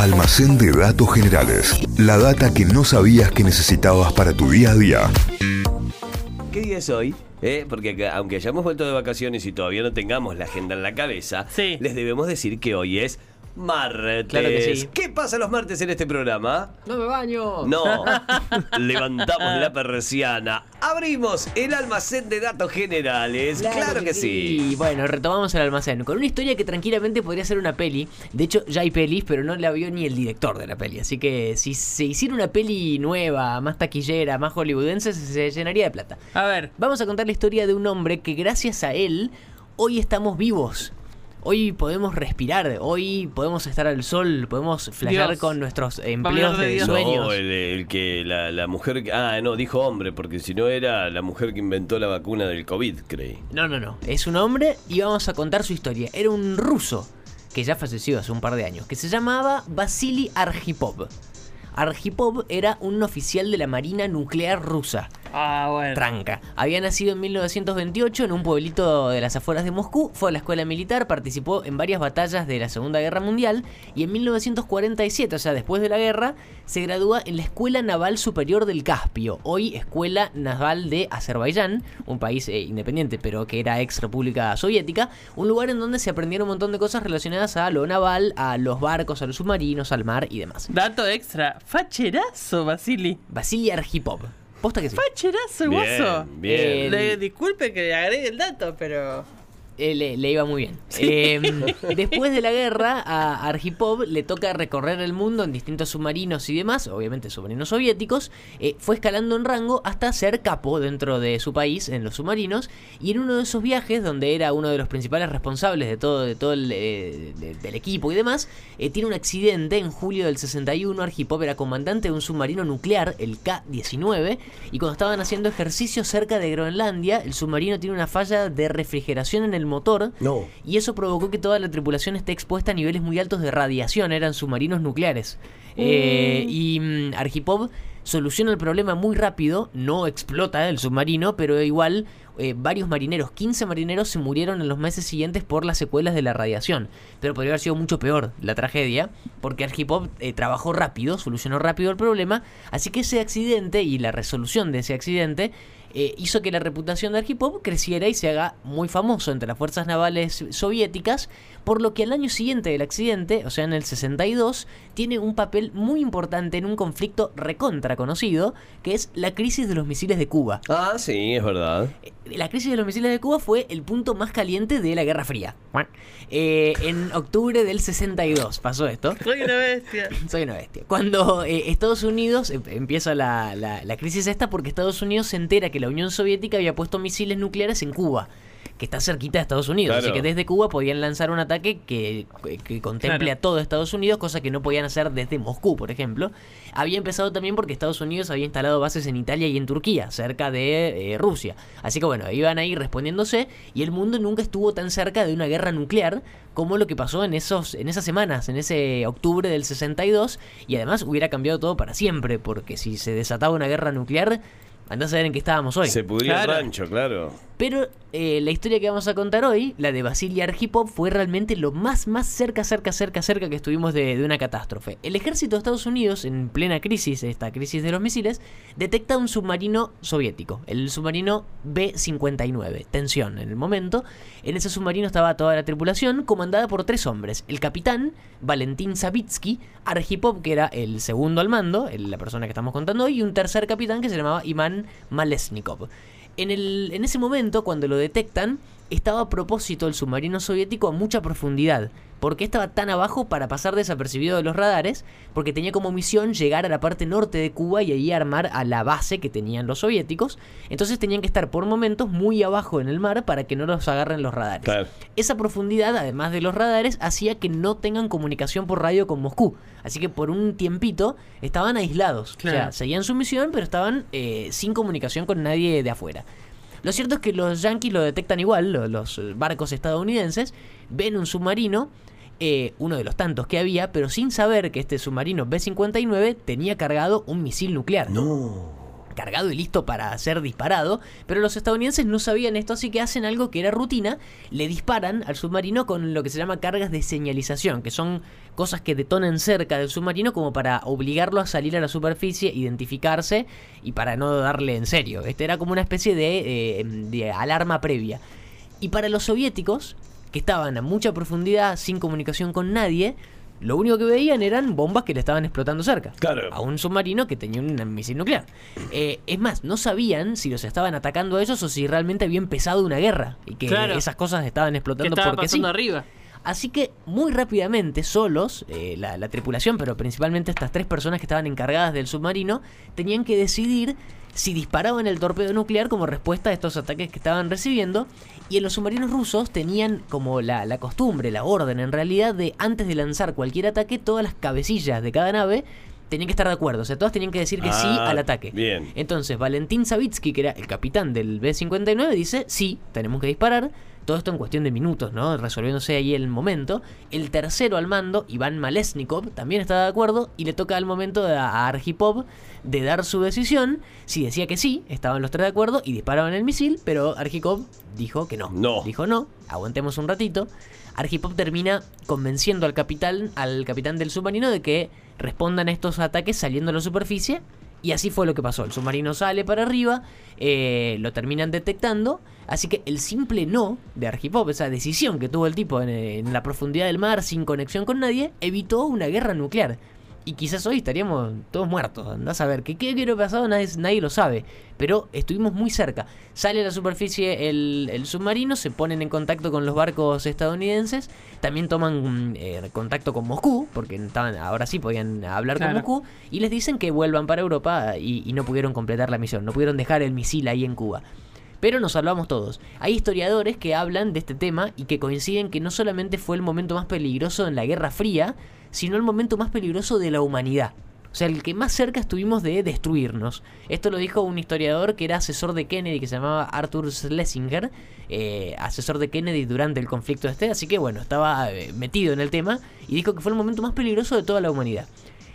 Almacén de datos generales. La data que no sabías que necesitabas para tu día a día. ¿Qué día es hoy? Eh, Porque acá, aunque hayamos vuelto de vacaciones y todavía no tengamos la agenda en la cabeza, Sí. les debemos decir que hoy es martes. Claro que sí. ¿Qué pasa los martes en este programa? No me baño. No, levantamos la persiana, abrimos el almacén de datos generales. Claro, que, sí. Y bueno, retomamos el almacén con una historia que tranquilamente podría ser una peli. De hecho, ya hay pelis, pero no la vio ni el director de la peli. Así que si se hiciera una peli nueva, más taquillera, más hollywoodense, se llenaría de plata. A ver, Vamos a contar la historia de un hombre que gracias a él hoy estamos vivos. Hoy podemos respirar, hoy podemos estar al sol, podemos flashear Dios. con nuestros empleos de de, sueños. No, el, el que la, la mujer. que- Ah, no, dijo hombre, porque si no era la mujer que inventó la vacuna del COVID, creí. No, no, no. Es un hombre y vamos a contar su historia. Era un ruso que ya falleció hace un par de años, que se llamaba Vasily Arhipov. Arhipov era un oficial de la Marina Nuclear rusa. ah, bueno. Tranca. Había nacido en 1928 en un pueblito de las afueras de Moscú, fue a la escuela militar, participó en varias batallas de la Segunda Guerra Mundial y en 1947, o sea, después de la guerra, se gradúa en la Escuela Naval Superior del Caspio, hoy Escuela Naval de Azerbaiyán, un país eh, independiente pero que era ex República Soviética, un lugar en donde se aprendieron un montón de cosas relacionadas a lo naval, a los barcos, a los submarinos, al mar y demás. Dato extra. Facherazo, Basili. Vasily Arhipov. Posta que sí. Facherazo, el Bien, guaso. bien. Eh, Le, disculpe que le agregue el dato, pero. Eh, le, le iba muy bien. Eh, después de la guerra, a Arhipov le toca recorrer el mundo en distintos submarinos y demás, obviamente submarinos soviéticos. eh, fue escalando en rango hasta ser capo dentro de su país en los submarinos. Y en uno de esos viajes, donde era uno de los principales responsables de todo, de todo el, eh, de- del equipo y demás, tiene un accidente en julio del 61. Arhipov era comandante de un submarino nuclear, el K-19, y cuando estaban haciendo ejercicio cerca de Groenlandia, el submarino tiene una falla de refrigeración en el motor. No. Y eso provocó que toda la tripulación esté expuesta a niveles muy altos de radiación, eran submarinos nucleares. Eh, y mm, Arhipov soluciona el problema muy rápido, no explota el submarino, pero igual eh, varios marineros, 15 marineros se murieron en los meses siguientes por las secuelas de la radiación. Pero podría haber sido mucho peor la tragedia, porque Arhipov eh, trabajó rápido, solucionó rápido el problema, así que ese accidente y la resolución de ese accidente eh, hizo que la reputación de Arhipov creciera y se haga muy famoso entre las fuerzas navales soviéticas, por lo que al año siguiente del accidente, o sea en el 62, tiene un papel muy importante en un conflicto recontra conocido, que es la crisis de los misiles de Cuba. Ah, sí, es verdad. Eh, La crisis de los misiles de Cuba fue el punto más caliente de la Guerra Fría. Eh, en octubre del 62 pasó esto. Soy una bestia. Soy una bestia. Cuando eh, Estados Unidos em- empieza la, la- la crisis esta porque Estados Unidos se entera que la Unión Soviética había puesto misiles nucleares en Cuba, que está cerquita de Estados Unidos. Claro. Así que desde Cuba podían lanzar un ataque que, que- que contemple Claro. a todo Estados Unidos, cosa que no podían hacer desde Moscú, por ejemplo. Había empezado también porque Estados Unidos había instalado bases en Italia y en Turquía, cerca de eh, Rusia. Así que bueno, iban ahí respondiéndose y el mundo nunca estuvo tan cerca de una guerra nuclear como lo que pasó en esos en esas semanas, en ese octubre del 62 y además hubiera cambiado todo para siempre, porque si se desataba una guerra nuclear, andás a saber en qué estábamos hoy. Se pudría Claro. el rancho, claro. Pero eh, la historia que vamos a contar hoy, la de Vasily Arhipov, fue realmente lo más, más cerca, cerca, cerca, cerca que estuvimos de, de una catástrofe. El ejército de Estados Unidos, en plena crisis, esta crisis de los misiles, detecta un submarino soviético, el submarino B-59. Tensión en el momento. En ese submarino estaba toda la tripulación, comandada por tres hombres. El capitán, Valentín Savitsky, Arhipov, que era el segundo al mando, el- la persona que estamos contando hoy, y un tercer capitán que se llamaba Malesnikov. En, el, en ese momento, cuando lo detectan, estaba a propósito el submarino soviético a mucha profundidad. ¿Por qué estaba tan abajo para pasar desapercibido de los radares? Porque tenía como misión llegar a la parte norte de Cuba y ahí armar a la base que tenían los soviéticos. Entonces tenían que estar por momentos muy abajo en el mar para que no los agarren los radares. Claro. Esa profundidad, además de los radares, hacía que no tengan comunicación por radio con Moscú. Así que por un tiempito estaban aislados. O sea, seguían su misión, pero estaban eh, sin comunicación con nadie de afuera. Lo cierto es que los yanquis lo detectan igual, lo- los barcos estadounidenses, ven un submarino, eh, uno de los tantos que había, pero sin saber que este submarino B-59 tenía cargado un misil nuclear. No. Cargado y listo para ser disparado, pero los estadounidenses no sabían esto, así que hacen algo que era rutina, le disparan al submarino con lo que se llama cargas de señalización, que son cosas que detonan cerca del submarino como para obligarlo a salir a la superficie, identificarse y para no darle en serio. Este era como una especie de, eh, de alarma previa. Y para los soviéticos, que estaban a mucha profundidad sin comunicación con nadie, lo único que veían eran bombas que le estaban explotando cerca. Claro. A un submarino que tenía un misil nuclear. Eh, es más, no sabían si los estaban atacando a ellos o si realmente había empezado una guerra. Y que Claro. esas cosas estaban ¿Qué explotando estaba porque pasando sí. arriba? Así que muy rápidamente, solos, eh, la, la tripulación, pero principalmente estas tres personas que estaban encargadas del submarino, tenían que decidir si disparaban el torpedo nuclear como respuesta a estos ataques que estaban recibiendo. Y en los submarinos rusos tenían como la, la costumbre, la orden en realidad, de antes de lanzar cualquier ataque, todas las cabecillas de cada nave tenían que estar de acuerdo. O sea, todas tenían que decir que sí Ah, al ataque. bien. Entonces, Valentín Savitsky, que era el capitán del B-59, dice, sí, tenemos que disparar. Todo esto en cuestión de minutos, ¿no? Resolviéndose ahí el momento. El tercero al mando, Iván Malesnikov, también estaba de acuerdo y le toca al momento a a Arhipov de dar su decisión. Si decía que sí, estaban los tres de acuerdo y disparaban el misil, pero Arhipov dijo que no. No. Dijo no, aguantemos un ratito. Arhipov termina convenciendo al capitán, al capitán del submarino de que respondan a estos ataques saliendo a la superficie. Y así fue lo que pasó. El submarino sale para arriba, eh, lo terminan detectando. Así que el simple no de Arhipov, esa decisión que tuvo el tipo en, en la profundidad del mar sin conexión con nadie, evitó una guerra nuclear. Y quizás hoy estaríamos todos muertos. Andás a ver qué qué hubiera pasado, nadie, nadie lo sabe. Pero estuvimos muy cerca. Sale a la superficie el, el submarino, se ponen en contacto con los barcos estadounidenses. También toman mm, eh, contacto con Moscú, porque estaban, ahora sí podían hablar Claro. con Moscú. Y les dicen que vuelvan para Europa y, y no pudieron completar la misión. No pudieron dejar el misil ahí en Cuba. Pero nos salvamos todos. Hay historiadores que hablan de este tema y que coinciden que no solamente fue el momento más peligroso en la Guerra Fría, sino el momento más peligroso de la humanidad. O sea, el que más cerca estuvimos de destruirnos. Esto lo dijo un historiador que era asesor de Kennedy, que se llamaba Arthur Schlesinger, eh, asesor de Kennedy durante el conflicto este, así que bueno, estaba eh, metido en el tema y dijo que fue el momento más peligroso de toda la humanidad.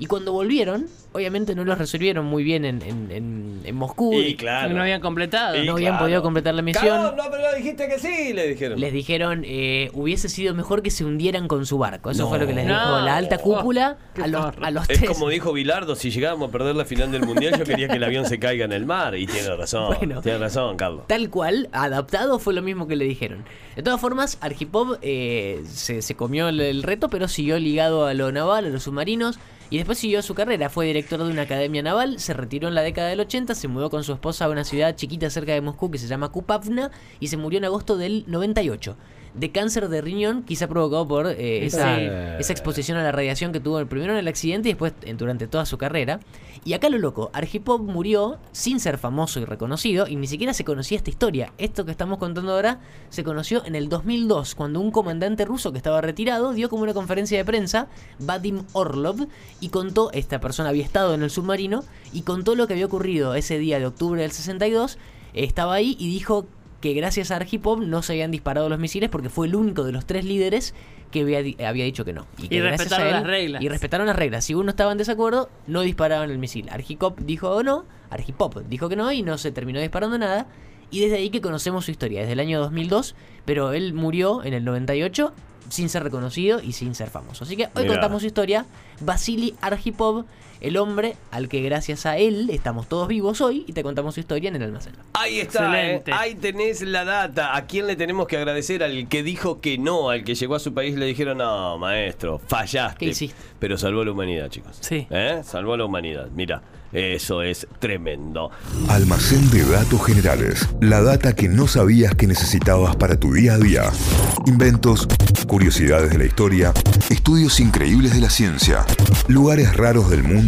Y cuando volvieron, obviamente no los resolvieron muy bien en, en- en- en Moscú. Y claro. No habían completado. Y no habían claro. podido completar la misión. Cagón, no, pero dijiste que sí, le dijeron. Les dijeron, eh, hubiese sido mejor que se hundieran con su barco. Eso No. fue lo que les No. dijo la alta cúpula Oh, a, los, a los Es tres. como dijo Bilardo, si llegábamos a perder la final del mundial, yo quería que el avión se caiga en el mar. Y tiene razón. Bueno. tiene razón, Carlos. Tal cual, adaptado fue lo mismo que le dijeron. De todas formas, Arhipov eh, se, se comió el, el reto, pero siguió ligado a lo naval, a los submarinos. Y después siguió su carrera, fue director de una academia naval, se retiró en la década del 80, se mudó con su esposa a una ciudad chiquita cerca de Moscú que se llama Kupavna y se murió en agosto del 98. De cáncer de riñón, quizá provocado por eh, esa, Sí. esa exposición a la radiación que tuvo primero en el accidente y después en- durante toda su carrera. Y acá lo loco, Arhipov murió sin ser famoso y reconocido y ni siquiera se conocía esta historia. Esto que estamos contando ahora se conoció en el 2002 cuando un comandante ruso que estaba retirado dio como una conferencia de prensa, Vadim Orlov, y contó, esta persona había estado en el submarino y contó lo que había ocurrido ese día de octubre del 62, estaba ahí y dijo que gracias a Arhipov no se habían disparado los misiles porque fue el único de los tres líderes que había, di- había dicho que no. que Y respetaron él- las reglas. Y respetaron las reglas. Si uno estaba en desacuerdo, no disparaban el misil. Arhipov dijo no, Arhipov dijo que no y no se terminó disparando nada. Y desde ahí que conocemos su historia, desde el año 2002, pero él murió en el 98 sin ser reconocido y sin ser famoso. Así que hoy Mirá. contamos su historia. Vasily Arhipov, el hombre al que gracias a él estamos todos vivos hoy y te contamos su historia en el almacén. Ahí está, ¿eh? Ahí tenés la data. ¿A quién le tenemos que agradecer? Al que dijo que no, al que llegó a su país le dijeron, no, maestro, fallaste. ¿Qué hiciste? Pero salvó a la humanidad, chicos. Sí. ¿Eh? Salvó a la humanidad. Mira, eso es tremendo. Almacén de datos generales. La data que no sabías que necesitabas para tu día a día. Inventos, curiosidades de la historia, estudios increíbles de la ciencia, lugares raros del mundo